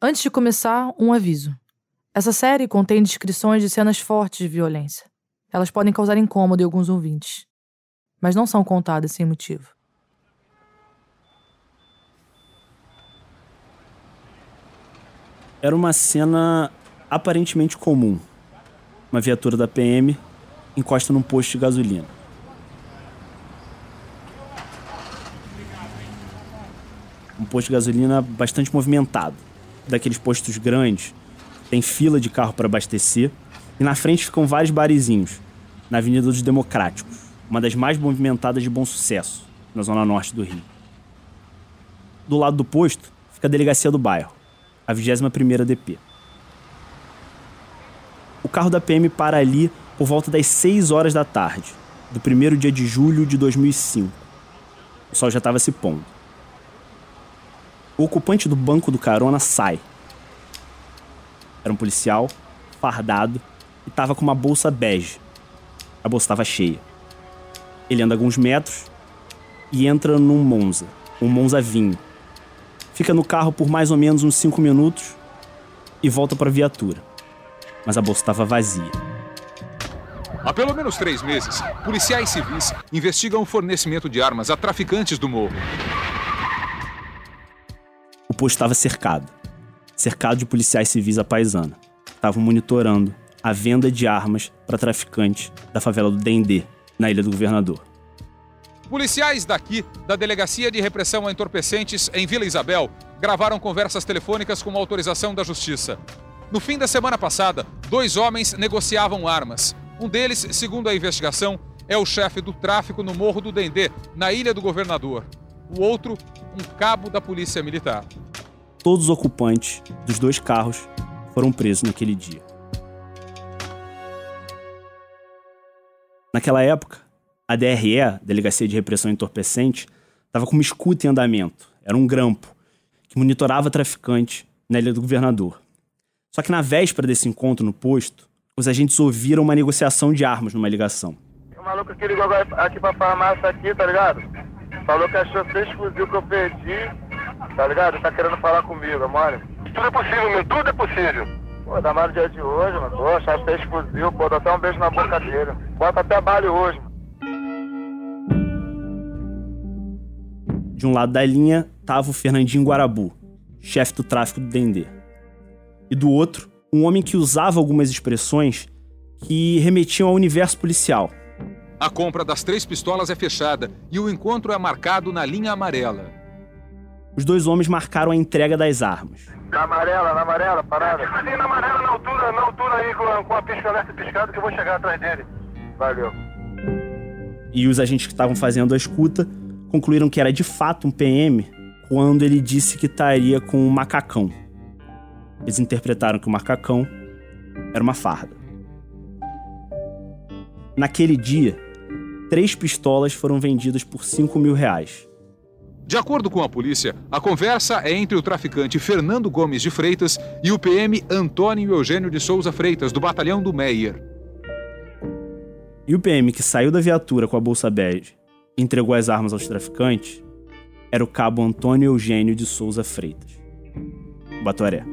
Antes de começar, um aviso. Essa série contém descrições de cenas fortes de violência. Elas podem causar incômodo em alguns ouvintes, mas não são contadas sem motivo. Era uma cena aparentemente comum. Uma viatura da PM encosta num posto de gasolina. Um posto de gasolina bastante movimentado. Daqueles postos grandes, tem fila de carro para abastecer e na frente ficam vários barizinhos, na Avenida dos Democráticos, uma das mais movimentadas de bom sucesso, na zona norte do Rio. Do lado do posto fica a delegacia do bairro, a 21ª DP. O carro da PM para ali por volta das 6 horas da tarde, do primeiro dia de julho de 2005. O sol já estava se pondo. O ocupante do banco do carona sai. Era um policial, fardado, e estava com uma bolsa bege. A bolsa estava cheia. Ele anda alguns metros e entra num Monza, um Monza vinho. Fica no carro por mais ou menos uns 5 minutos e volta para a viatura. Mas a bolsa estava vazia. Há pelo menos três meses, policiais civis investigam o fornecimento de armas a traficantes do morro. Posto estava cercado cercado de policiais civis à paisana. Estavam monitorando a venda de armas para traficantes da favela do Dendê, na Ilha do Governador. Policiais daqui, da Delegacia de Repressão a Entorpecentes em Vila Isabel, gravaram conversas telefônicas com autorização da Justiça. No fim da semana passada, dois homens negociavam armas. Um deles, segundo a investigação, é o chefe do tráfico no Morro do Dendê, na Ilha do Governador. O outro, um cabo da Polícia Militar. Todos os ocupantes dos dois carros foram presos naquele dia. Naquela época, a DRE, Delegacia de Repressão Entorpecente, estava com uma escuta em andamento. Era um grampo que monitorava traficantes na Ilha do Governador. Só que na véspera desse encontro no posto, os agentes ouviram uma negociação de armas numa ligação. O maluco que ligou aqui pra farmácia aqui, tá ligado? Falou que achou três fuzil que eu perdi, tá ligado? Tá querendo falar comigo, é mano. Tudo é possível, meu, tudo é possível. Pô, dá mais no dia de hoje, mano. Pô, achar três fuzil, pô, dá até um beijo na boca dele. Bota até balho hoje, mano. De um lado da linha tava o Fernandinho Guarabu, chefe do tráfico do Dendê. E do outro, um homem que usava algumas expressões que remetiam ao universo policial. A compra das três pistolas é fechada e o encontro é marcado na linha amarela. Os dois homens marcaram a entrega das armas. Na amarela, na amarela, parada. Sim, na amarela, na altura, na altura aí, com, com a pisca piscada, que eu vou chegar atrás dele. Valeu. E os agentes que estavam fazendo a escuta concluíram que era de fato um PM quando ele disse que estaria com um macacão. Eles interpretaram que o macacão era uma farda. Naquele dia, três pistolas foram vendidas por 5 mil reais. De acordo com a polícia, a conversa é entre o traficante Fernando Gomes de Freitas e o PM Antônio Eugênio de Souza Freitas, do batalhão do Meyer. E o PM que saiu da viatura com a bolsa bege e entregou as armas aos traficantes era o cabo Antônio Eugênio de Souza Freitas. Batoré.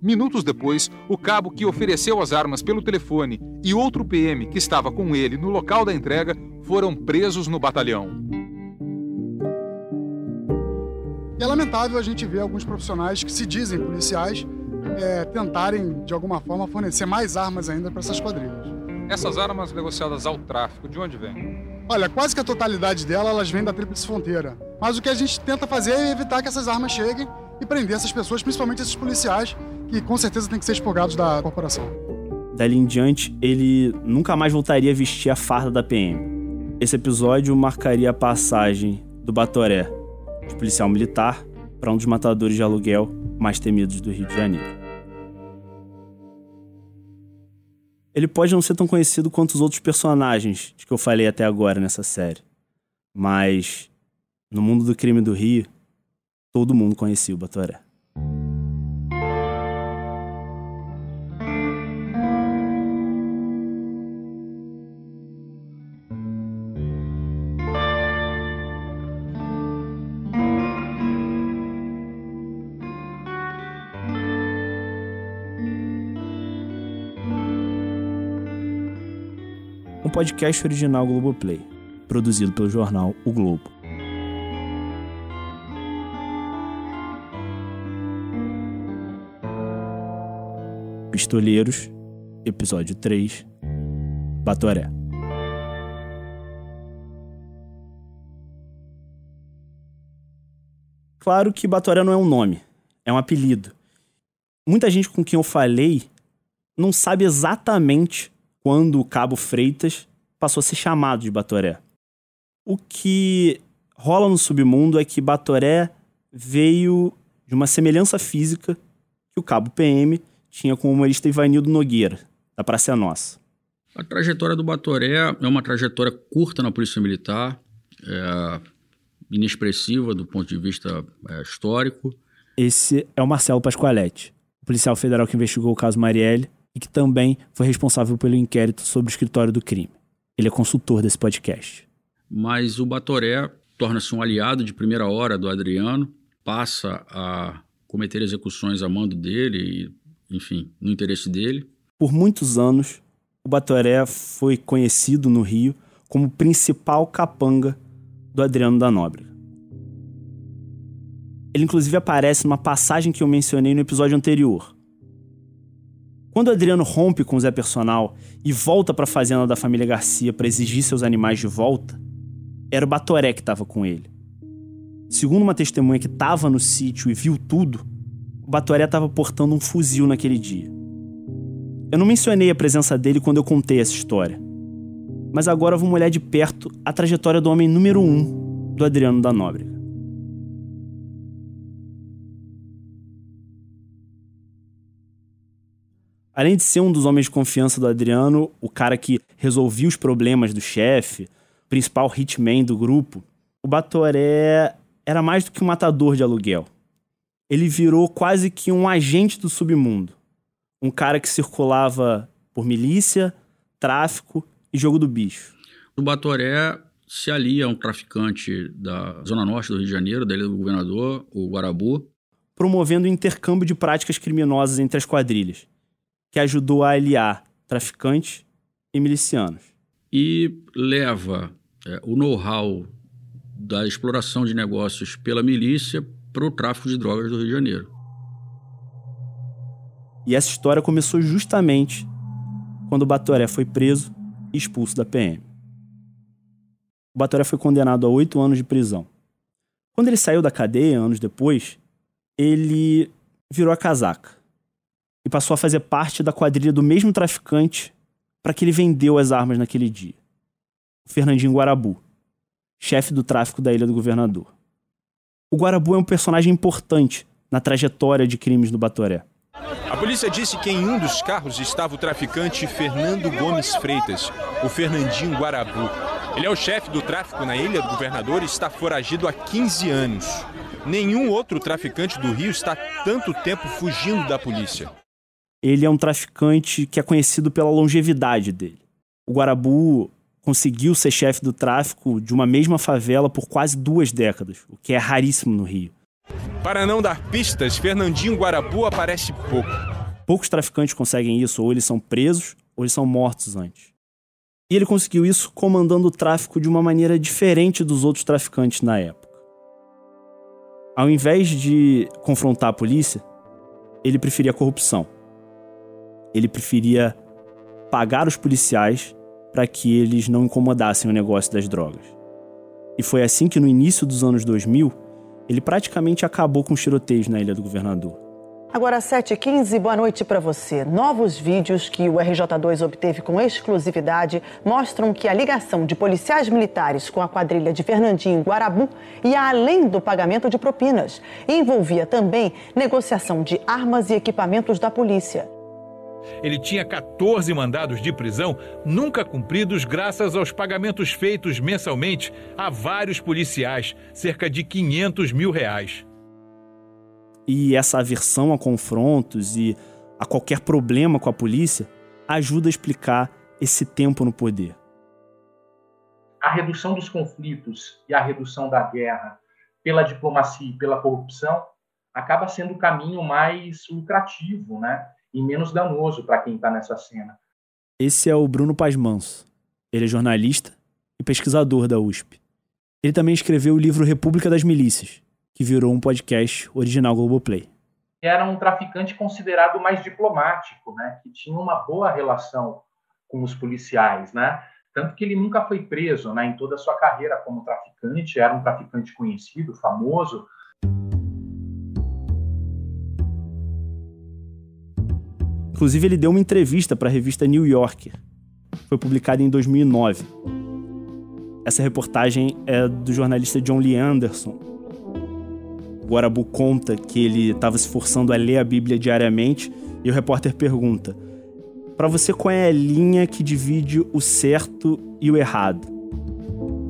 Minutos depois, o cabo que ofereceu as armas pelo telefone e outro PM que estava com ele no local da entrega foram presos no batalhão. E é lamentável a gente ver alguns profissionais que se dizem policiais é, tentarem, de alguma forma, fornecer mais armas ainda para essas quadrilhas. Essas armas negociadas ao tráfico, de onde vêm? Olha, quase que a totalidade delas elas vêm da Tríplice Fronteira. Mas o que a gente tenta fazer é evitar que essas armas cheguem e prender essas pessoas, principalmente esses policiais, que com certeza têm que ser expurgados da corporação. Dali em diante, ele nunca mais voltaria a vestir a farda da PM. Esse episódio marcaria a passagem do Batoré, de policial militar, para um dos matadores de aluguel mais temidos do Rio de Janeiro. Ele pode não ser tão conhecido quanto os outros personagens de que eu falei até agora nessa série, mas no mundo do crime do Rio, todo mundo conhecia o Batoré. Podcast original Globoplay, produzido pelo jornal O Globo. Pistoleiros, episódio 3, Batoré. Claro que Batoré não é um nome, é um apelido. Muita gente com quem eu falei não sabe exatamente quando o Cabo Freitas passou a ser chamado de Batoré. O que rola no submundo é que Batoré veio de uma semelhança física que o Cabo PM tinha com o humorista Ivanildo Nogueira, da Praça Nossa. A trajetória do Batoré é uma trajetória curta na Polícia Militar, é inexpressiva do ponto de vista é, histórico. Esse é o Marcelo Pascoaletti, o policial federal que investigou o caso Marielle e que também foi responsável pelo inquérito sobre o escritório do crime. Ele é consultor desse podcast. Mas o Batoré torna-se um aliado de primeira hora do Adriano, passa a cometer execuções a mando dele e, enfim, no interesse dele. Por muitos anos, o Batoré foi conhecido no Rio como principal capanga do Adriano da Nóbrega. Ele inclusive aparece numa passagem que eu mencionei no episódio anterior. Quando Adriano rompe com o Zé Personal e volta para a fazenda da família Garcia para exigir seus animais de volta, era o Batoré que estava com ele. Segundo uma testemunha que estava no sítio e viu tudo, o Batoré estava portando um fuzil naquele dia. Eu não mencionei a presença dele quando eu contei essa história, mas agora vamos olhar de perto a trajetória do homem número um do Adriano da Nóbrega. Além de ser um dos homens de confiança do Adriano, o cara que resolvia os problemas do chefe, principal hitman do grupo, o Batoré era mais do que um matador de aluguel. Ele virou quase que um agente do submundo. Um cara que circulava por milícia, tráfico e jogo do bicho. O Batoré se alia a um traficante da Zona Norte do Rio de Janeiro, da Ilha do Governador, o Guarabu. Promovendo o intercâmbio de práticas criminosas entre as quadrilhas, que ajudou a aliar traficantes e milicianos. E leva é, o know-how da exploração de negócios pela milícia para o tráfico de drogas do Rio de Janeiro. E essa história começou justamente quando o Batoré foi preso e expulso da PM. O Batoré foi condenado a oito anos de prisão. Quando ele saiu da cadeia, anos depois, ele virou a casaca e passou a fazer parte da quadrilha do mesmo traficante para que ele vendeu as armas naquele dia. O Fernandinho Guarabu, chefe do tráfico da Ilha do Governador. O Guarabu é um personagem importante na trajetória de crimes do Batoré. A polícia disse que em um dos carros estava o traficante Fernando Gomes Freitas, o Fernandinho Guarabu. Ele é o chefe do tráfico na Ilha do Governador e está foragido há 15 anos. Nenhum outro traficante do Rio está tanto tempo fugindo da polícia. Ele é um traficante que é conhecido pela longevidade dele. O Guarabu conseguiu ser chefe do tráfico de uma mesma favela por quase duas décadas, o que é raríssimo no Rio. Para não dar pistas, Fernandinho Guarabu aparece pouco. Poucos traficantes conseguem isso, ou eles são presos, ou eles são mortos antes. E ele conseguiu isso comandando o tráfico de uma maneira diferente dos outros traficantes na época. Ao invés de confrontar a polícia, ele preferia a corrupção. Ele preferia pagar os policiais para que eles não incomodassem o negócio das drogas. E foi assim que no início dos anos 2000, ele praticamente acabou com os tiroteios na Ilha do Governador. Agora, 7h15, boa noite para você. Novos vídeos que o RJ2 obteve com exclusividade mostram que a ligação de policiais militares com a quadrilha de Fernandinho Guarabu ia além do pagamento de propinas. Envolvia também negociação de armas e equipamentos da polícia. Ele tinha 14 mandados de prisão nunca cumpridos graças aos pagamentos feitos mensalmente a vários policiais, cerca de 500 mil reais. E essa aversão a confrontos e a qualquer problema com a polícia ajuda a explicar esse tempo no poder. A redução dos conflitos e a redução da guerra pela diplomacia e pela corrupção acaba sendo o caminho mais lucrativo, né? E menos danoso para quem está nessa cena. Esse é o Bruno Paz Manso. Ele é jornalista e pesquisador da USP. Ele também escreveu o livro República das Milícias, que virou um podcast original Globoplay. Era um traficante considerado mais diplomático, né? que tinha uma boa relação com os policiais, né? Tanto que ele nunca foi preso, né? Em toda a sua carreira como traficante, era um traficante conhecido, famoso. Inclusive, ele deu uma entrevista para a revista New Yorker. Foi publicada em 2009. Essa reportagem é do jornalista John Lee Anderson. O conta que ele estava se forçando a ler a Bíblia diariamente e o repórter pergunta: para você, qual é a linha que divide o certo e o errado?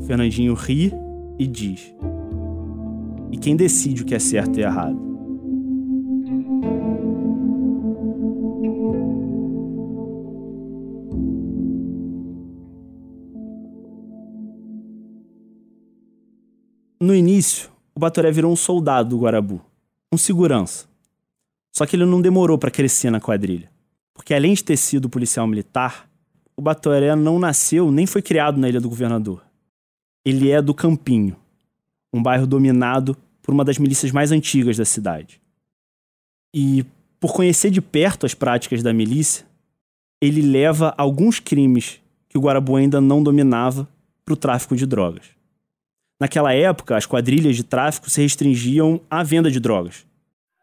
Fernandinho ri e diz: E quem decide o que é certo e errado? Início, o Batoré virou um soldado do Guarabu, um segurança. Só que ele não demorou para crescer na quadrilha. Porque além de ter sido policial militar, o Batoré não nasceu nem foi criado na Ilha do Governador. Ele é do Campinho, um bairro dominado por uma das milícias mais antigas da cidade. E por conhecer de perto as práticas da milícia, ele leva alguns crimes que o Guarabu ainda não dominava para o tráfico de drogas. Naquela época, as quadrilhas de tráfico se restringiam à venda de drogas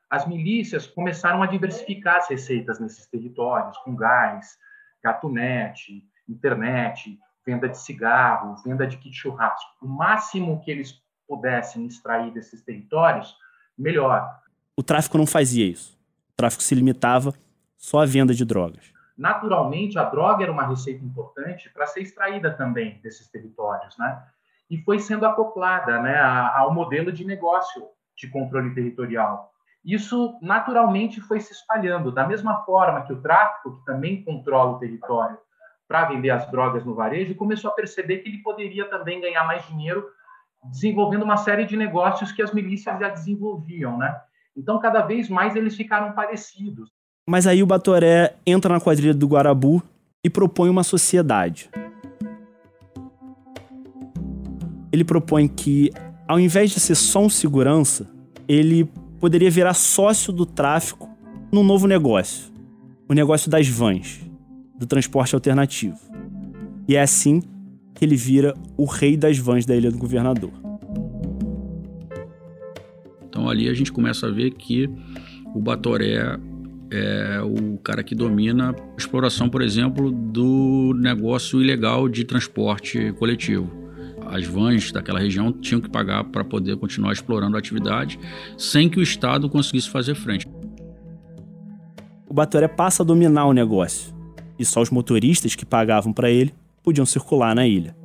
as milícias começaram a diversificar as receitas nesses territórios, com gás, gatunete, internet, venda de cigarro, venda de kit churrasco. O máximo que eles pudessem extrair desses territórios, melhor. O tráfico não fazia isso. O tráfico se limitava só à venda de drogas. Naturalmente, a droga era uma receita importante para ser extraída também desses territórios, né? E foi sendo acoplada, né, ao modelo de negócio de controle territorial isso naturalmente foi se espalhando. Da mesma forma que o tráfico, que também controla o território para vender as drogas no varejo, começou a perceber que ele poderia também ganhar mais dinheiro desenvolvendo uma série de negócios que as milícias já desenvolviam, né? Então, cada vez mais eles ficaram parecidos. Mas aí o Batoré entra na quadrilha do Guarabu e propõe uma sociedade. Ele propõe que, ao invés de ser só um segurança, ele poderia virar sócio do tráfico num novo negócio, o negócio das vans, do transporte alternativo. E é assim que ele vira o rei das vans da Ilha do Governador. Então ali a gente começa a ver que o Batoré é o cara que domina a exploração, por exemplo, do negócio ilegal de transporte coletivo as vans daquela região tinham que pagar para poder continuar explorando a atividade sem que o Estado conseguisse fazer frente. O Batoré passa a dominar o negócio e só os motoristas que pagavam para ele podiam circular na ilha.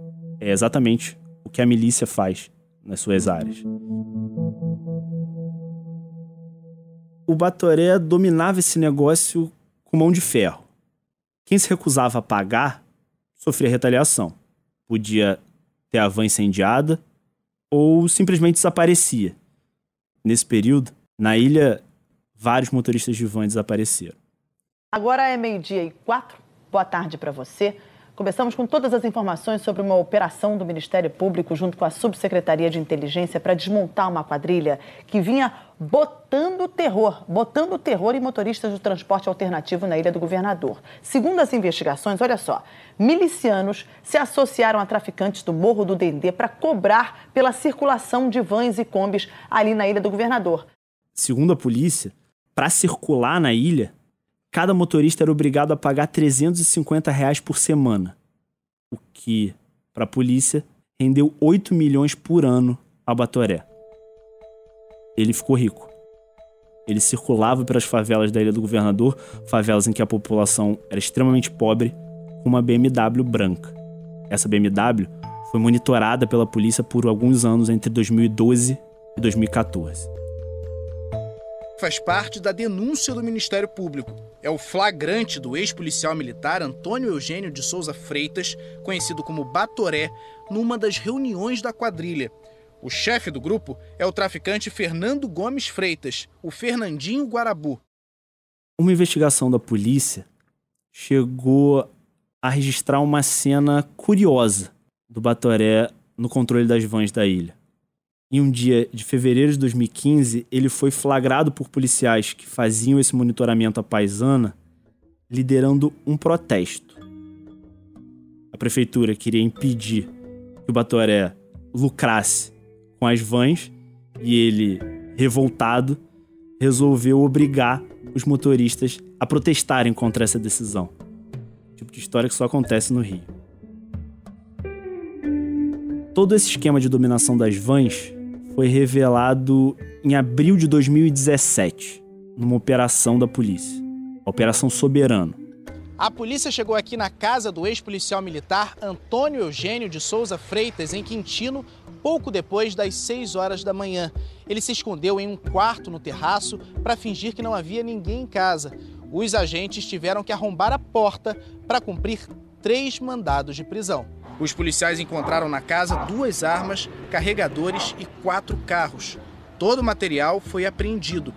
É exatamente o que a milícia faz nas suas áreas. O Batoré dominava esse negócio com mão de ferro. Quem se recusava a pagar sofria retaliação. Podia ter a van incendiada ou simplesmente desaparecia. Nesse período, na ilha, vários motoristas de van desapareceram. Agora é meio-dia e quatro. Boa tarde para você. Começamos com todas as informações sobre uma operação do Ministério Público junto com a Subsecretaria de Inteligência para desmontar uma quadrilha que vinha botando terror, botando terror em motoristas do transporte alternativo na Ilha do Governador. Segundo as investigações, olha só, milicianos se associaram a traficantes do Morro do Dendê para cobrar pela circulação de vans e combis ali na Ilha do Governador. Segundo a polícia, para circular na ilha, cada motorista era obrigado a pagar 350 reais por semana, o que, para a polícia, rendeu 8 milhões por ano a Batoré. Ele ficou rico. Ele circulava pelas favelas da Ilha do Governador, favelas em que a população era extremamente pobre, com uma BMW branca. Essa BMW foi monitorada pela polícia por alguns anos entre 2012 e 2014 faz parte da denúncia do Ministério Público. É o flagrante do ex-policial militar Antônio Eugênio de Souza Freitas, conhecido como Batoré, numa das reuniões da quadrilha. O chefe do grupo é o traficante Fernando Gomes Freitas, o Fernandinho Guarabu. Uma investigação da polícia chegou a registrar uma cena curiosa do Batoré no controle das vans da ilha. Em um dia de fevereiro de 2015, ele foi flagrado por policiais que faziam esse monitoramento à paisana, liderando um protesto. A prefeitura queria impedir que o Batoré lucrasse com as vans e ele, revoltado, resolveu obrigar os motoristas a protestarem contra essa decisão. Tipo de história que só acontece no Rio. Todo esse esquema de dominação das vans foi revelado em abril de 2017, numa operação da polícia, Operação Soberano. A polícia chegou aqui na casa do ex-policial militar Antônio Eugênio de Souza Freitas, em Quintino, pouco depois das 6 horas da manhã. Ele se escondeu em um quarto no terraço para fingir que não havia ninguém em casa. Os agentes tiveram que arrombar a porta para cumprir três mandados de prisão. Os policiais encontraram na casa duas armas, carregadores e quatro carros. Todo o material foi apreendido.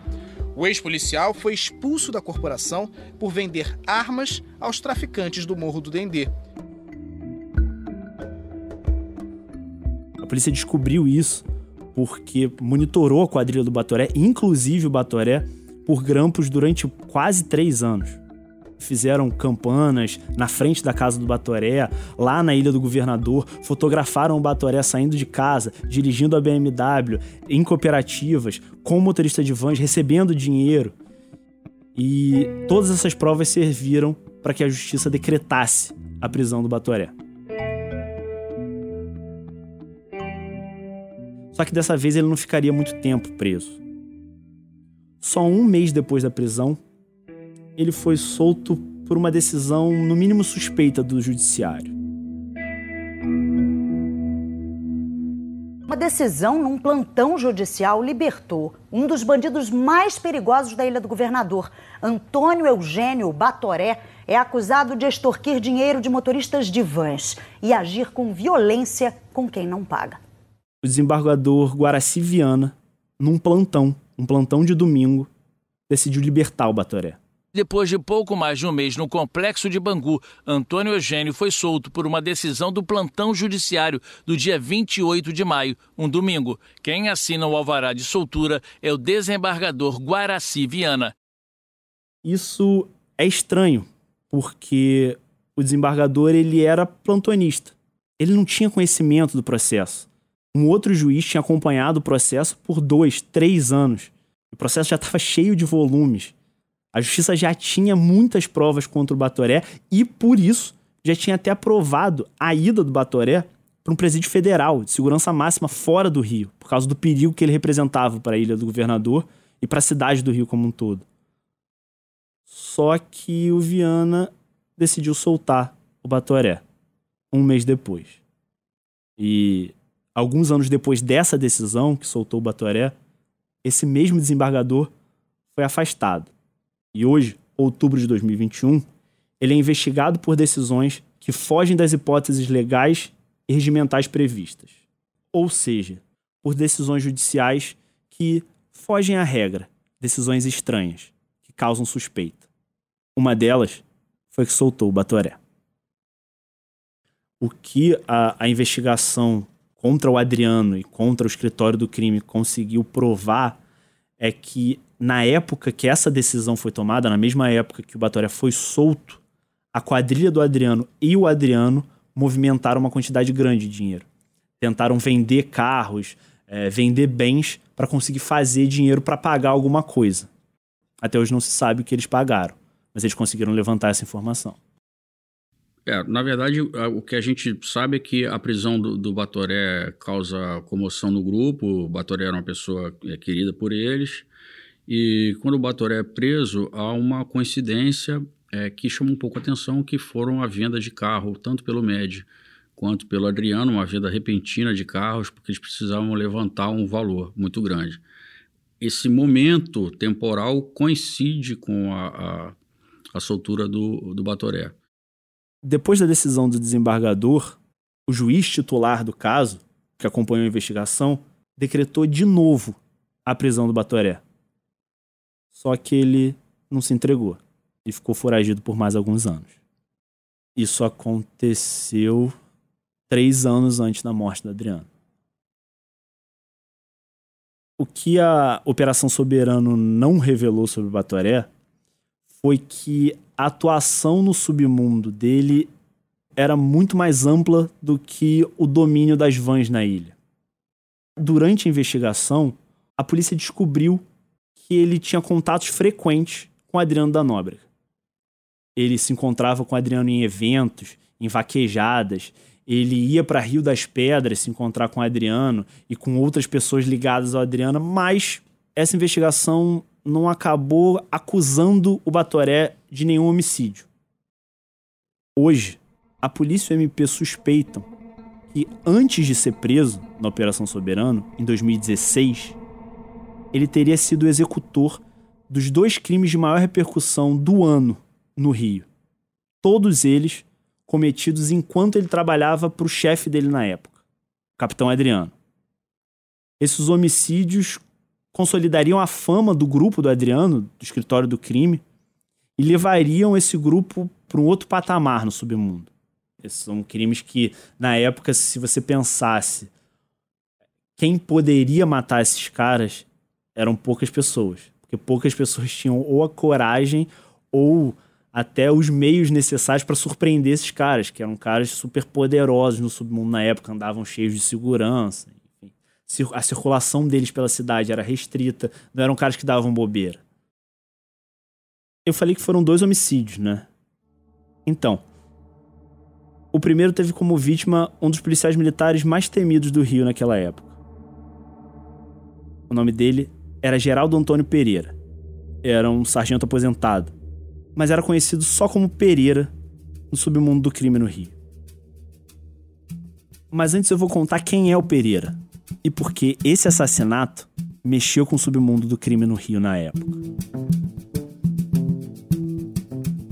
O ex-policial foi expulso da corporação por vender armas aos traficantes do Morro do Dendê. A polícia descobriu isso porque monitorou a quadrilha do Batoré, inclusive o Batoré, por grampos durante quase três anos fizeram campanas na frente da casa do Batoré, lá na Ilha do Governador, fotografaram o Batoré saindo de casa, dirigindo a BMW, em cooperativas, com motorista de vans, recebendo dinheiro. E todas essas provas serviram para que a justiça decretasse a prisão do Batoré. Só que dessa vez ele não ficaria muito tempo preso. Só um mês depois da prisão, ele foi solto por uma decisão, no mínimo suspeita, do judiciário. Uma decisão num plantão judicial libertou um dos bandidos mais perigosos da Ilha do Governador. Antônio Eugênio Batoré é acusado de extorquir dinheiro de motoristas de vans e agir com violência com quem não paga. O desembargador Guaraci Viana, num plantão, um plantão de domingo, decidiu libertar o Batoré. Depois de pouco mais de um mês no complexo de Bangu, Antônio Eugênio foi solto por uma decisão do plantão judiciário do dia 28 de maio, um domingo. Quem assina o alvará de soltura é o desembargador Guaraci Viana. Isso é estranho, porque o desembargador ele era plantonista. Ele não tinha conhecimento do processo. Um outro juiz tinha acompanhado o processo por dois, três anos. O processo já estava cheio de volumes. A justiça já tinha muitas provas contra o Batoré e, por isso, já tinha até aprovado a ida do Batoré para um presídio federal de segurança máxima fora do Rio, por causa do perigo que ele representava para a ilha do governador e para a cidade do Rio como um todo. Só que o Viana decidiu soltar o Batoré um mês depois. E alguns anos depois dessa decisão, que soltou o Batoré, esse mesmo desembargador foi afastado. E hoje, outubro de 2021, ele é investigado por decisões que fogem das hipóteses legais e regimentais previstas. Ou seja, por decisões judiciais que fogem à regra, decisões estranhas, que causam suspeita. Uma delas foi que soltou o Batoré. O que a, a investigação contra o Adriano e contra o escritório do crime conseguiu provar é que na época que essa decisão foi tomada, na mesma época que o Batoré foi solto, a quadrilha do Adriano e o Adriano movimentaram uma quantidade grande de dinheiro. Tentaram vender carros, é, vender bens para conseguir fazer dinheiro para pagar alguma coisa. Até hoje não se sabe o que eles pagaram, mas eles conseguiram levantar essa informação. É, na verdade, o que a gente sabe é que a prisão do, do Batoré causa comoção no grupo. O Batoré era uma pessoa é, querida por eles. E quando o Batoré é preso, há uma coincidência é, que chama um pouco a atenção, que foram a venda de carro, tanto pelo MED quanto pelo Adriano, uma venda repentina de carros, porque eles precisavam levantar um valor muito grande. Esse momento temporal coincide com a, a, a soltura do, do Batoré. Depois da decisão do desembargador, o juiz titular do caso, que acompanhou a investigação, decretou de novo a prisão do Batoré. Só que ele não se entregou e ficou foragido por mais alguns anos. Isso aconteceu três anos antes da morte do Adriano. O que a Operação Soberano não revelou sobre Batoré foi que a atuação no submundo dele era muito mais ampla do que o domínio das vans na ilha. Durante a investigação, a polícia descobriu que ele tinha contatos frequentes com Adriano da Nóbrega. Ele se encontrava com Adriano em eventos, em vaquejadas, ele ia para Rio das Pedras se encontrar com Adriano e com outras pessoas ligadas ao Adriano, mas essa investigação não acabou acusando o Batoré de nenhum homicídio. Hoje, a polícia e o MP suspeitam que antes de ser preso na Operação Soberano, em 2016, ele teria sido executor dos dois crimes de maior repercussão do ano no Rio. Todos eles cometidos enquanto ele trabalhava para o chefe dele na época, o capitão Adriano. Esses homicídios consolidariam a fama do grupo do Adriano, do escritório do crime, e levariam esse grupo para um outro patamar no submundo. Esses são crimes que, na época, se você pensasse quem poderia matar esses caras, eram poucas pessoas. Porque poucas pessoas tinham ou a coragem ou até os meios necessários para surpreender esses caras, que eram caras super poderosos no submundo na época, andavam cheios de segurança. Enfim. A circulação deles pela cidade era restrita, não eram caras que davam bobeira. Eu falei que foram dois homicídios, né? Então, o primeiro teve como vítima um dos policiais militares mais temidos do Rio naquela época. O nome dele era Geraldo Antônio Pereira. Era um sargento aposentado, mas era conhecido só como Pereira no submundo do crime no Rio. Mas antes eu vou contar quem é o Pereira e por que esse assassinato mexeu com o submundo do crime no Rio na época.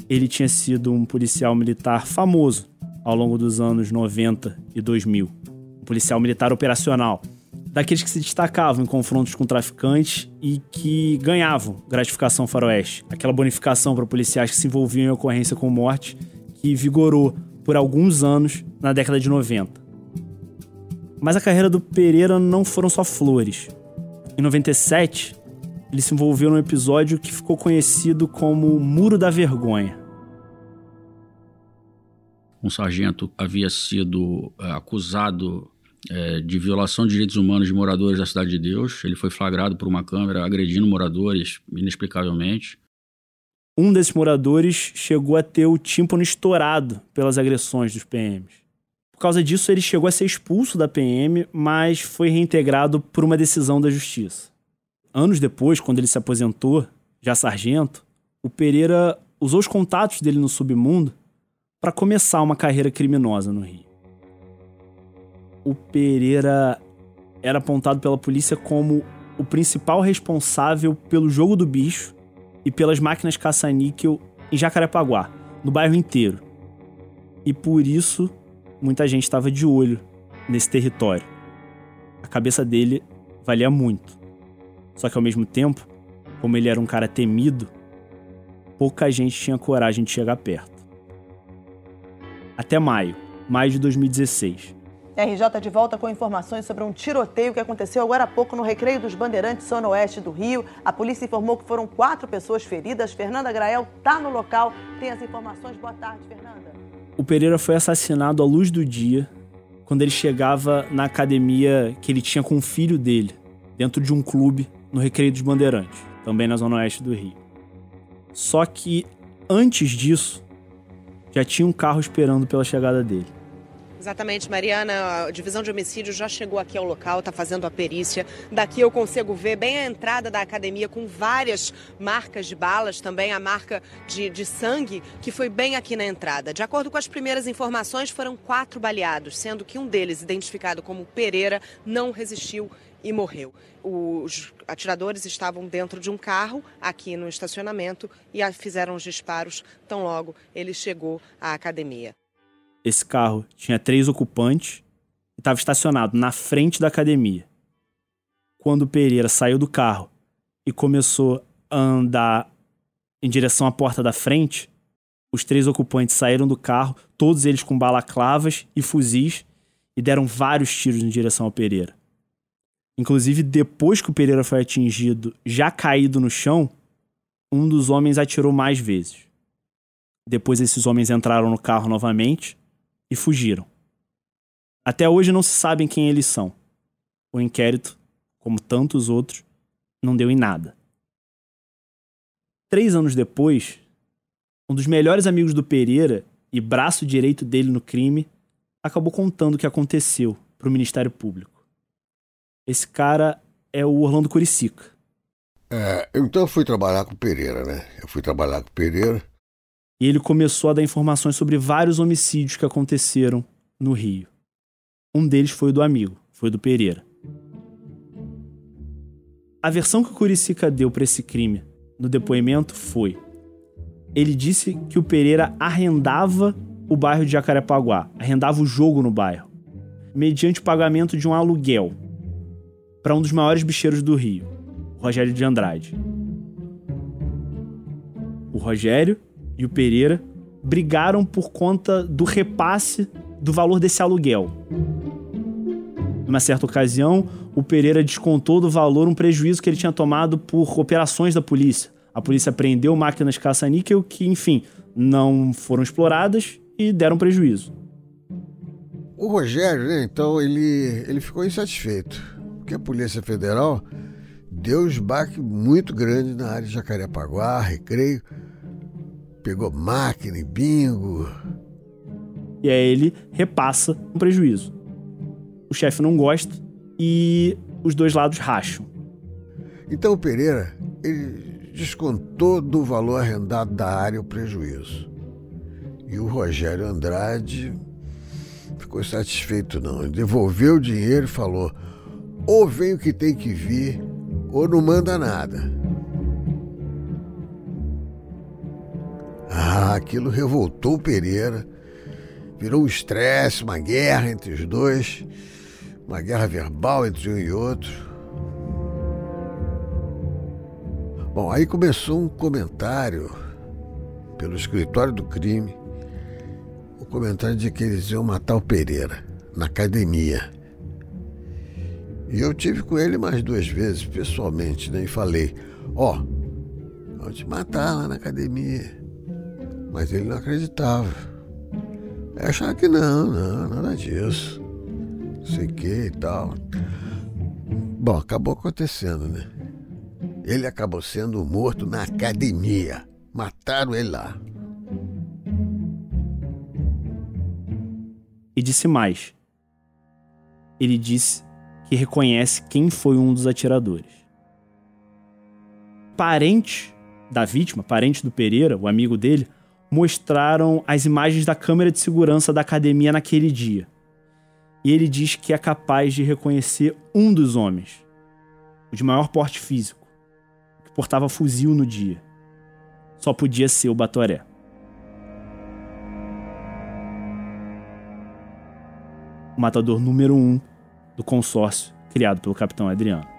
Ele tinha sido um policial militar famoso ao longo dos anos 90 e 2000. Um policial militar operacional, daqueles que se destacavam em confrontos com traficantes e que ganhavam gratificação faroeste, aquela bonificação para policiais que se envolviam em ocorrência com morte, que vigorou por alguns anos na década de 90. Mas a carreira do Pereira não foram só flores. Em 97, ele se envolveu num episódio que ficou conhecido como Muro da Vergonha um sargento havia sido é, acusado é, de violação de direitos humanos de moradores da Cidade de Deus. Ele foi flagrado por uma câmera agredindo moradores inexplicavelmente. Um desses moradores chegou a ter o tímpano estourado pelas agressões dos PMs. Por causa disso, ele chegou a ser expulso da PM, mas foi reintegrado por uma decisão da justiça. Anos depois, quando ele se aposentou, já sargento, o Pereira usou os contatos dele no submundo para começar uma carreira criminosa no Rio. O Pereira era apontado pela polícia como o principal responsável pelo jogo do bicho e pelas máquinas caça-níquel em Jacarepaguá, no bairro inteiro. E por isso, muita gente estava de olho nesse território. A cabeça dele valia muito. Só que ao mesmo tempo, como ele era um cara temido, pouca gente tinha coragem de chegar perto até maio, maio de 2016. RJ de volta com informações sobre um tiroteio que aconteceu agora há pouco no Recreio dos Bandeirantes, zona oeste do Rio. A polícia informou que foram quatro pessoas feridas. Fernanda Grael está no local. Tem as informações. Boa tarde, Fernanda. O Pereira foi assassinado à luz do dia quando ele chegava na academia que ele tinha com o filho dele, dentro de um clube no Recreio dos Bandeirantes, também na zona oeste do Rio. Só que antes disso, já tinha um carro esperando pela chegada dele. Exatamente, Mariana. A divisão de homicídios já chegou aqui ao local, está fazendo a perícia. Daqui eu consigo ver bem a entrada da academia com várias marcas de balas, também a marca de, de sangue, que foi bem aqui na entrada. De acordo com as primeiras informações, foram quatro baleados, sendo que um deles, identificado como Pereira, não resistiu e morreu. Os atiradores estavam dentro de um carro aqui no estacionamento e fizeram os disparos tão logo ele chegou à academia. Esse carro tinha três ocupantes e estava estacionado na frente da academia. Quando Pereira saiu do carro e começou a andar em direção à porta da frente, Os três ocupantes saíram do carro, todos eles com balaclavas e fuzis, e deram vários tiros em direção ao Pereira. Inclusive, depois que o Pereira foi atingido, já caído no chão, um dos homens atirou mais vezes. Depois, esses homens entraram no carro novamente e fugiram. Até hoje não se sabem quem eles são. O inquérito, como tantos outros, não deu em nada. Três anos depois, um dos melhores amigos do Pereira e braço direito dele no crime acabou contando o que aconteceu para o Ministério Público. Esse cara é o Orlando Curicica. É, então eu fui trabalhar com o Pereira, né? Eu fui trabalhar com o Pereira. E ele começou a dar informações sobre vários homicídios que aconteceram no Rio. Um deles foi o do amigo, foi o do Pereira. A versão que o Curicica deu para esse crime no depoimento foi: ele disse que o Pereira arrendava o bairro de Jacarepaguá, arrendava o jogo no bairro, mediante o pagamento de um aluguel para um dos maiores bicheiros do Rio, Rogério de Andrade. O Rogério e o Pereira brigaram por conta do repasse do valor desse aluguel. Numa certa ocasião, o Pereira descontou do valor um prejuízo que ele tinha tomado por operações da polícia. A polícia prendeu máquinas caça-níquel que, enfim, não foram exploradas e deram prejuízo. O Rogério, né, então, ele, ele ficou insatisfeito, porque a Polícia Federal deu um esbaque muito grande na área de Jacarepaguá, Recreio, pegou máquina e bingo. E aí ele repassa um prejuízo. O chefe não gosta e os dois lados racham. Então o Pereira, ele descontou do valor arrendado da área o prejuízo. E o Rogério Andrade ficou satisfeito não. Ele devolveu o dinheiro e falou: ou vem o que tem que vir, ou não manda nada. Ah, aquilo revoltou Pereira. Virou um estresse, uma guerra entre os dois uma guerra verbal entre um e outro. Bom, aí começou um comentário pelo escritório do crime, o comentário de que eles iam matar o Pereira na academia. E eu tive com ele mais duas vezes, pessoalmente, né? E falei, ó, oh, vão te matar lá na academia. Mas ele não acreditava. Eu achava que não, não, nada disso sei que e tal. Bom, acabou acontecendo, né? Ele acabou sendo morto na academia. Mataram ele lá. E disse mais. Ele disse que reconhece quem foi um dos atiradores. Parentes da vítima, parentes do Pereira, o amigo dele, mostraram as imagens da câmera de segurança da academia naquele dia e ele diz que é capaz de reconhecer um dos homens, o de maior porte físico, que portava fuzil no dia. Só podia ser o Batoré. O matador número um do consórcio criado pelo capitão Adriano.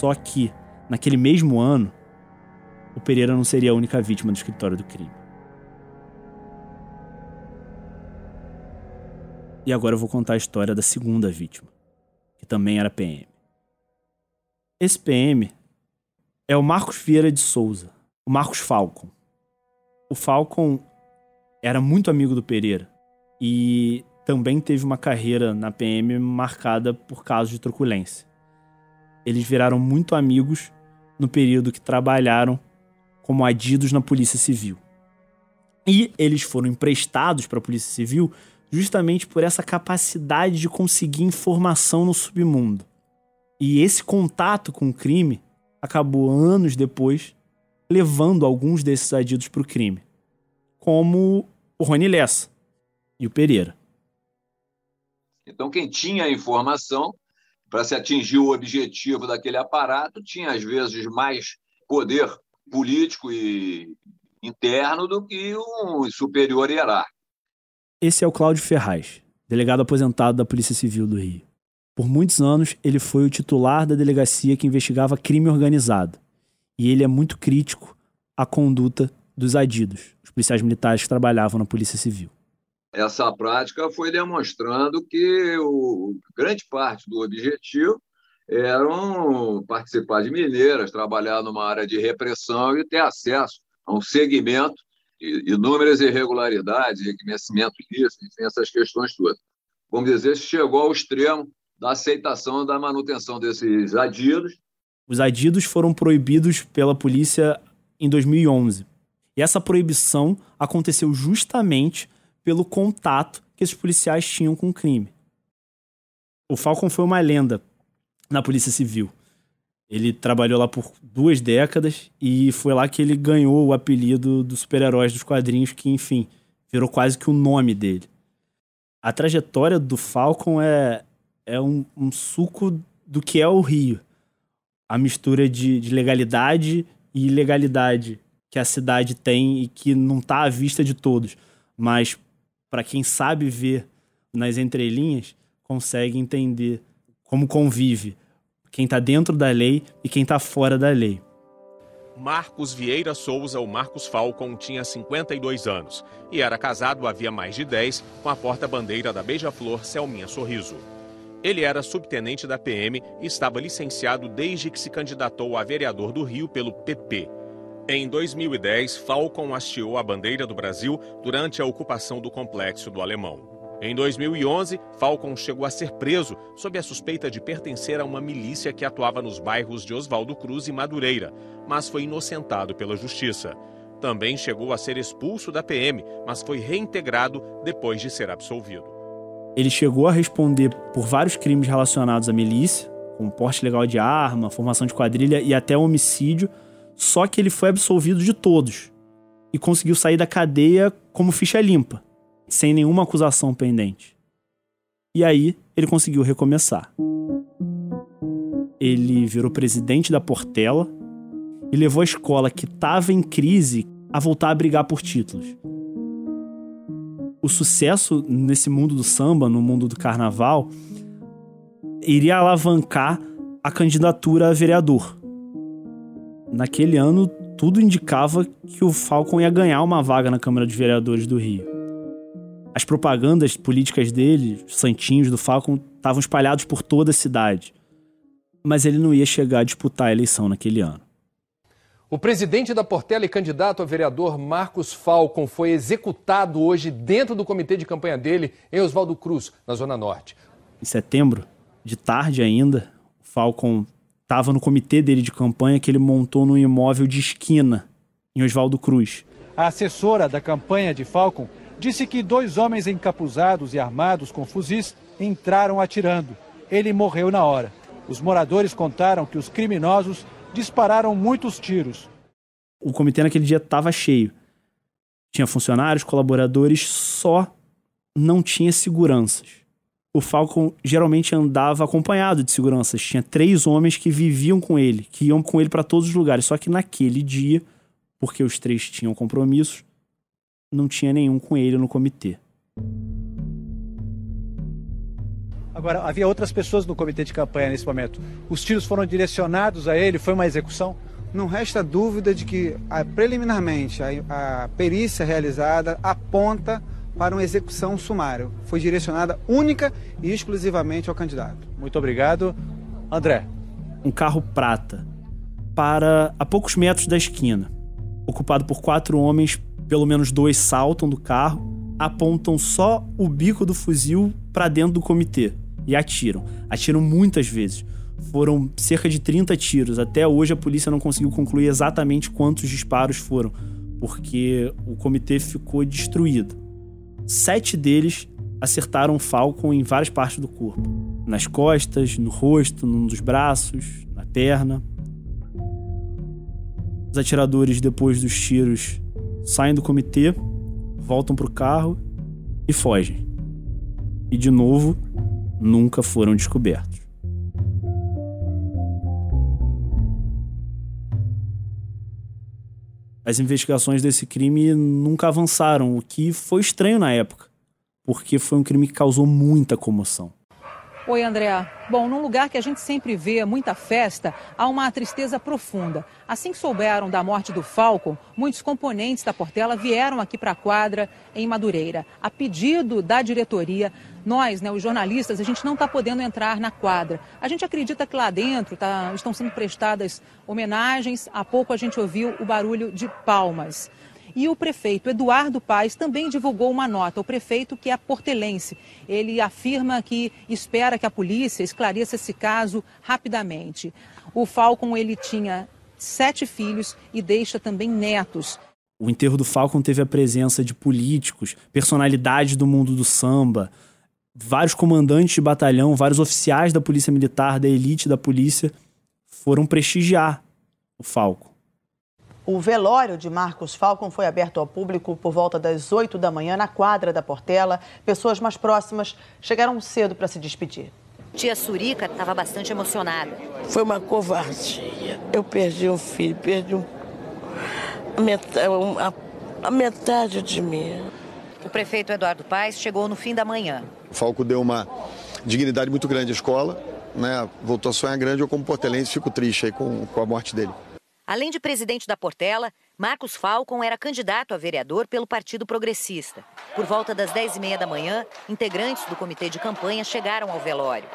Só que, naquele mesmo ano, o Pereira não seria a única vítima do escritório do crime. E agora eu vou contar a história da segunda vítima, que também era PM. Esse PM é o Marcos Vieira de Souza, o Marcos Falcon. O Falcon era muito amigo do Pereira e também teve uma carreira na PM marcada por casos de truculência. Eles viraram muito amigos no período que trabalharam como adidos na Polícia Civil. E eles foram emprestados para a Polícia Civil justamente por essa capacidade de conseguir informação no submundo. E esse contato com o crime acabou anos depois levando alguns desses adidos para o crime, como o Rony Lessa e o Pereira. Então, quem tinha a informação para se atingir o objetivo daquele aparato tinha, às vezes, mais poder político e interno do que um superior hierárquico. Esse é o Cláudio Ferraz, delegado aposentado da Polícia Civil do Rio. Por muitos anos, ele foi o titular da delegacia que investigava crime organizado. E ele é muito crítico à conduta dos adidos, os policiais militares que trabalhavam na Polícia Civil. Essa prática foi demonstrando que o, grande parte do objetivo eram participar de mineiras, trabalhar numa área de repressão e ter acesso a um segmento de inúmeras irregularidades, enriquecimento ilícito, enfim, essas questões todas. Vamos dizer, chegou ao extremo da aceitação da manutenção desses adidos. Os adidos foram proibidos pela polícia em 2011. E essa proibição aconteceu justamente pelo contato que esses policiais tinham com o crime. O Falcon foi uma lenda na Polícia Civil. Ele trabalhou lá por duas décadas e foi lá que ele ganhou o apelido dos super-heróis dos quadrinhos, que, enfim, virou quase que o nome dele. A trajetória do Falcon é, é um, um suco do que é o Rio. A mistura de, de legalidade e ilegalidade que a cidade tem e que não está à vista de todos. Mas para quem sabe ver nas entrelinhas, consegue entender como convive quem está dentro da lei e quem está fora da lei. Marcos Vieira Souza, o Marcos Falcon, tinha 52 anos e era casado havia mais de 10 com a porta-bandeira da Beija-Flor Selminha Sorriso. Ele era subtenente da PM e estava licenciado desde que se candidatou a vereador do Rio pelo PP. Em 2010, Falcon hasteou a bandeira do Brasil durante a ocupação do complexo do Alemão. Em 2011, Falcon chegou a ser preso sob a suspeita de pertencer a uma milícia que atuava nos bairros de Oswaldo Cruz e Madureira, mas foi inocentado pela justiça. Também chegou a ser expulso da PM, mas foi reintegrado depois de ser absolvido. Ele chegou a responder por vários crimes relacionados à milícia, como porte legal de arma, formação de quadrilha e até homicídio, só que ele foi absolvido de todos e conseguiu sair da cadeia como ficha limpa, sem nenhuma acusação pendente. E aí ele conseguiu recomeçar. Ele virou presidente da Portela e levou a escola que estava em crise a voltar a brigar por títulos. O sucesso nesse mundo do samba, no mundo do carnaval, iria alavancar a candidatura a vereador naquele ano tudo indicava que o Falcon ia ganhar uma vaga na Câmara de Vereadores do Rio. As propagandas políticas dele, os santinhos do Falcon, estavam espalhados por toda a cidade. Mas ele não ia chegar a disputar a eleição naquele ano. O presidente da Portela e candidato a vereador Marcos Falcon foi executado hoje dentro do comitê de campanha dele em Oswaldo Cruz, na Zona Norte. Em setembro, de tarde ainda, o Falcon estava no comitê dele de campanha que ele montou num imóvel de esquina, em Oswaldo Cruz. A assessora da campanha de Falcon disse que dois homens encapuzados e armados com fuzis entraram atirando. Ele morreu na hora. Os moradores contaram que os criminosos dispararam muitos tiros. O comitê naquele dia estava cheio. Tinha funcionários, colaboradores, só não tinha seguranças o Falcon geralmente andava acompanhado de seguranças. Tinha três homens que viviam com ele, que iam com ele para todos os lugares. Só que naquele dia, porque os três tinham compromissos, não tinha nenhum com ele no comitê. Agora, havia outras pessoas no comitê de campanha nesse momento. Os tiros foram direcionados a ele? Foi uma execução? Não resta dúvida de que, preliminarmente, a, a perícia realizada aponta para uma execução sumária. Foi direcionada única e exclusivamente ao candidato. Muito obrigado. André. Um carro prata para a poucos metros da esquina. Ocupado por quatro homens, pelo menos dois saltam do carro, apontam só o bico do fuzil para dentro do comitê e atiram. Atiram muitas vezes. Foram cerca de 30 tiros. Até hoje a polícia não conseguiu concluir exatamente quantos disparos foram, porque o comitê ficou destruído. Sete deles acertaram o Falcon em várias partes do corpo: nas costas, no rosto, num dos braços, na perna. Os atiradores, depois dos tiros, saem do comitê, voltam para o carro e fogem. E de novo, nunca foram descobertos. As investigações desse crime nunca avançaram, o que foi estranho na época, porque foi um crime que causou muita comoção. Oi, Andréa. Bom, num lugar que a gente sempre vê muita festa, há uma tristeza profunda. Assim que souberam da morte do Falcon, muitos componentes da Portela vieram aqui para a quadra em Madureira. A pedido da diretoria, nós, né, os jornalistas, a gente não está podendo entrar na quadra. A gente acredita que lá dentro tá, estão sendo prestadas homenagens. Há pouco a gente ouviu o barulho de palmas. E o prefeito Eduardo Paes também divulgou uma nota. O prefeito, que é portelense, ele afirma que espera que a polícia esclareça esse caso rapidamente. O Falcon ele tinha sete filhos e deixa também netos. O enterro do Falcon teve a presença de políticos, personalidades do mundo do samba, vários comandantes de batalhão, vários oficiais da polícia militar, da elite da polícia, foram prestigiar o Falcon. O velório de Marcos Falcon foi aberto ao público por volta das 8 da manhã na quadra da Portela. Pessoas mais próximas chegaram cedo para se despedir. Tia Surica estava bastante emocionada. Foi uma covardia. Eu perdi um filho, perdi um, a, metade, a, a metade de mim. O prefeito Eduardo Paes chegou no fim da manhã. O Falco deu uma dignidade muito grande à escola, né? voltou a sonhar grande. Eu, como portelense, fico triste aí com, com a morte dele. Além de presidente da Portela, Marcos Falcon era candidato a vereador pelo Partido Progressista. Por volta das 10h30 da manhã, integrantes do comitê de campanha chegaram ao velório.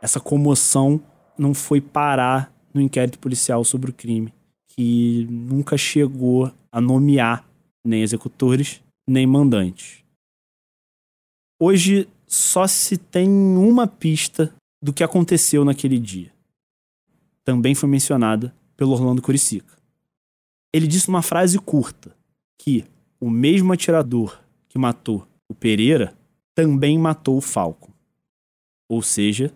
Essa comoção não foi parar no inquérito policial sobre o crime, que nunca chegou a nomear nem executores, nem mandantes. Hoje só se tem uma pista do que aconteceu naquele dia. Também foi mencionada pelo Orlando Curicica. Ele disse uma frase curta que o mesmo atirador que matou o Pereira também matou o Falco. Ou seja,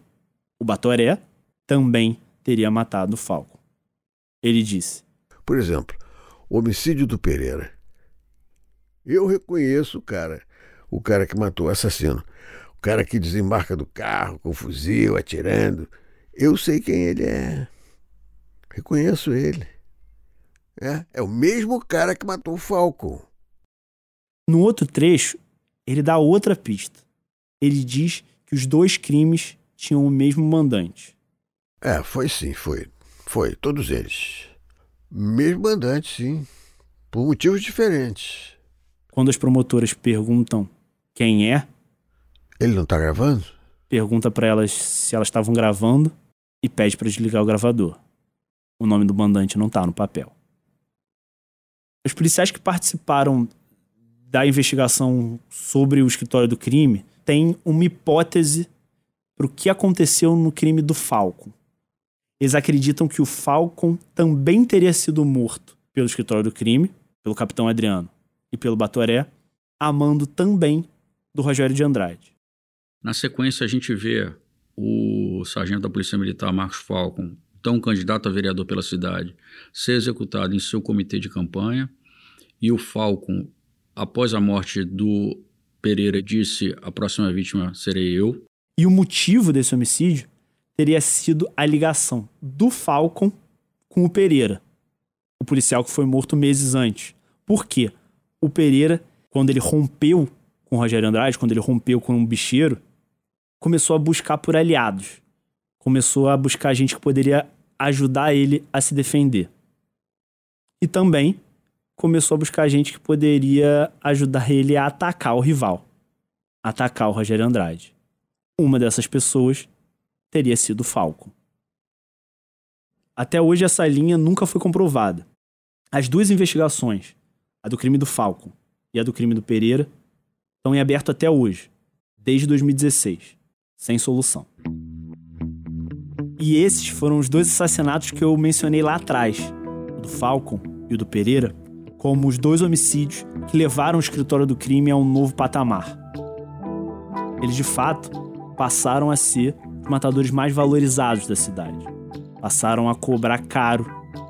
o Batoré também teria matado o Falco. Ele disse: Por exemplo, o homicídio do Pereira. Eu reconheço o cara, o cara que matou o assassino. O cara que desembarca do carro com fuzil, atirando. Eu sei quem ele é. Reconheço ele. É, é o mesmo cara que matou o Falcon. No outro trecho, ele dá outra pista. Ele diz que os dois crimes tinham o mesmo mandante. É, foi sim, foi. Foi, todos eles. Mesmo mandante, sim. Por motivos diferentes. Quando as promotoras perguntam quem é, ele não tá gravando? Pergunta para elas se elas estavam gravando e pede para desligar o gravador. O nome do mandante não tá no papel. Os policiais que participaram da investigação sobre o escritório do crime têm uma hipótese para o que aconteceu no crime do Falcon. Eles acreditam que o Falcon também teria sido morto pelo escritório do crime, pelo capitão Adriano e pelo Batoré, amando também do Rogério de Andrade. Na sequência, a gente vê o sargento da Polícia Militar, Marcos Falcon, então candidato a vereador pela cidade, ser executado em seu comitê de campanha. E o Falcon, após a morte do Pereira, disse: a próxima vítima serei eu. E o motivo desse homicídio teria sido a ligação do Falcon com o Pereira, o policial que foi morto meses antes. Por quê? O Pereira, quando ele rompeu com o Rogério Andrade, quando ele rompeu com um bicheiro, começou a buscar por aliados. Começou a buscar gente que poderia ajudar ele a se defender. E também começou a buscar gente que poderia ajudar ele a atacar o rival, atacar o Rogério Andrade. Uma dessas pessoas teria sido Falco. Até hoje essa linha nunca foi comprovada. As duas investigações, a do crime do Falco e a do crime do Pereira, estão em aberto até hoje, desde 2016 sem solução. E esses foram os dois assassinatos que eu mencionei lá atrás, o do Falcon e o do Pereira, como os dois homicídios que levaram o escritório do crime a um novo patamar. Eles, de fato, passaram a ser matadores mais valorizados da cidade. Passaram a cobrar caro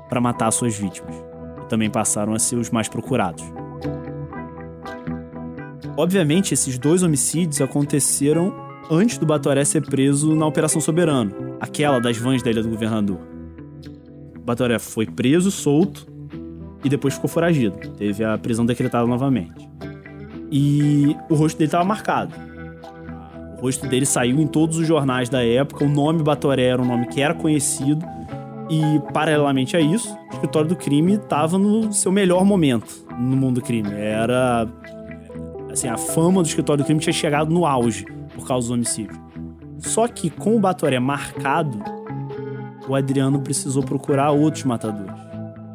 para matar suas vítimas. E também passaram a ser os mais procurados. Obviamente, esses dois homicídios aconteceram antes do Batoré ser preso na Operação Soberano, aquela das vans da Ilha do Governador. O Batoré foi preso, solto e depois ficou foragido. Teve a prisão decretada novamente. E o rosto dele estava marcado. Rosto dele saiu em todos os jornais da época, o nome Batoré era um nome que era conhecido. E, paralelamente a isso, o escritório do crime estava no seu melhor momento no mundo do crime. Era. Assim, a fama do escritório do crime tinha chegado no auge por causa do homicídio. Só que com o Batoré marcado, o Adriano precisou procurar outros matadores.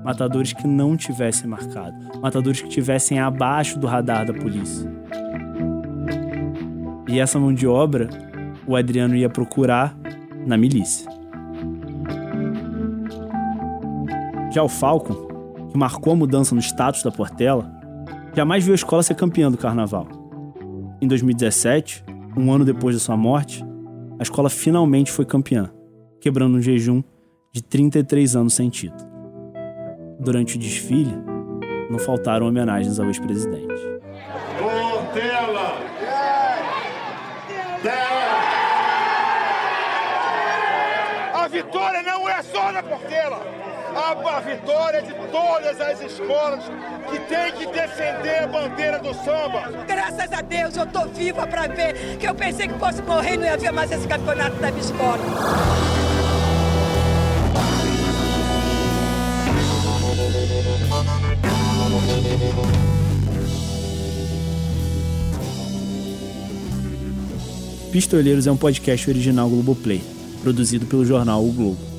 Matadores que não tivessem marcado. Matadores que tivessem abaixo do radar da polícia. E essa mão de obra, o Adriano ia procurar na milícia. Já o Falcon, que marcou a mudança no status da Portela, jamais viu a escola ser campeã do carnaval. Em 2017, um ano depois da sua morte, a escola finalmente foi campeã, quebrando um jejum de 33 anos sem título. Durante o desfile, não faltaram homenagens ao ex-presidente. Portela! A vitória da Portela. A, a vitória de todas as escolas que tem que defender a bandeira do samba. Graças a Deus eu tô viva para ver que eu pensei que fosse morrer e não ia ver mais esse campeonato da minha escola. Pistoleiros é um podcast original Globoplay, produzido pelo jornal O Globo.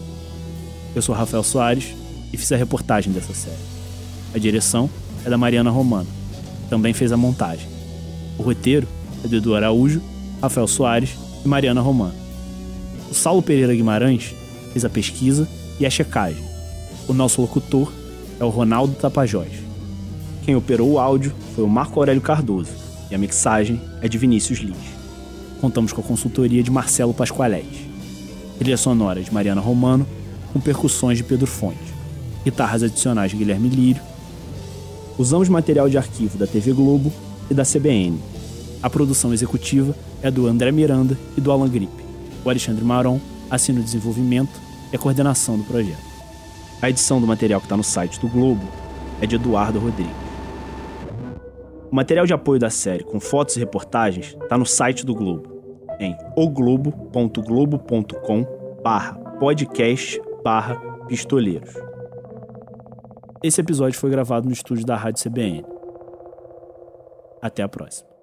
Eu sou Rafael Soares e fiz a reportagem dessa série. A direção é da Mariana Romano, também fez a montagem. O roteiro é do Edu Araújo, Rafael Soares e Mariana Romano. O Saulo Pereira Guimarães fez a pesquisa e a checagem. O nosso locutor é o Ronaldo Tapajós. Quem operou o áudio foi o Marco Aurélio Cardoso e a mixagem é de Vinícius Lins contamos com a consultoria de Marcelo Pasqualetti. Trilha sonora de Mariana Romano, com percussões de Pedro Fonte. Guitarras adicionais de Guilherme Lírio. Usamos material de arquivo da TV Globo e da CBN. A produção executiva é do André Miranda e do Alan Gripe. O Alexandre Maron assina o desenvolvimento e a coordenação do projeto. A edição do material que está no site do Globo é de Eduardo Rodrigues. O material de apoio da série, com fotos e reportagens, está no site do Globo, em oglobo.globo.com barra podcast barra pistoleiros. Esse episódio foi gravado no estúdio da Rádio CBN. Até a próxima.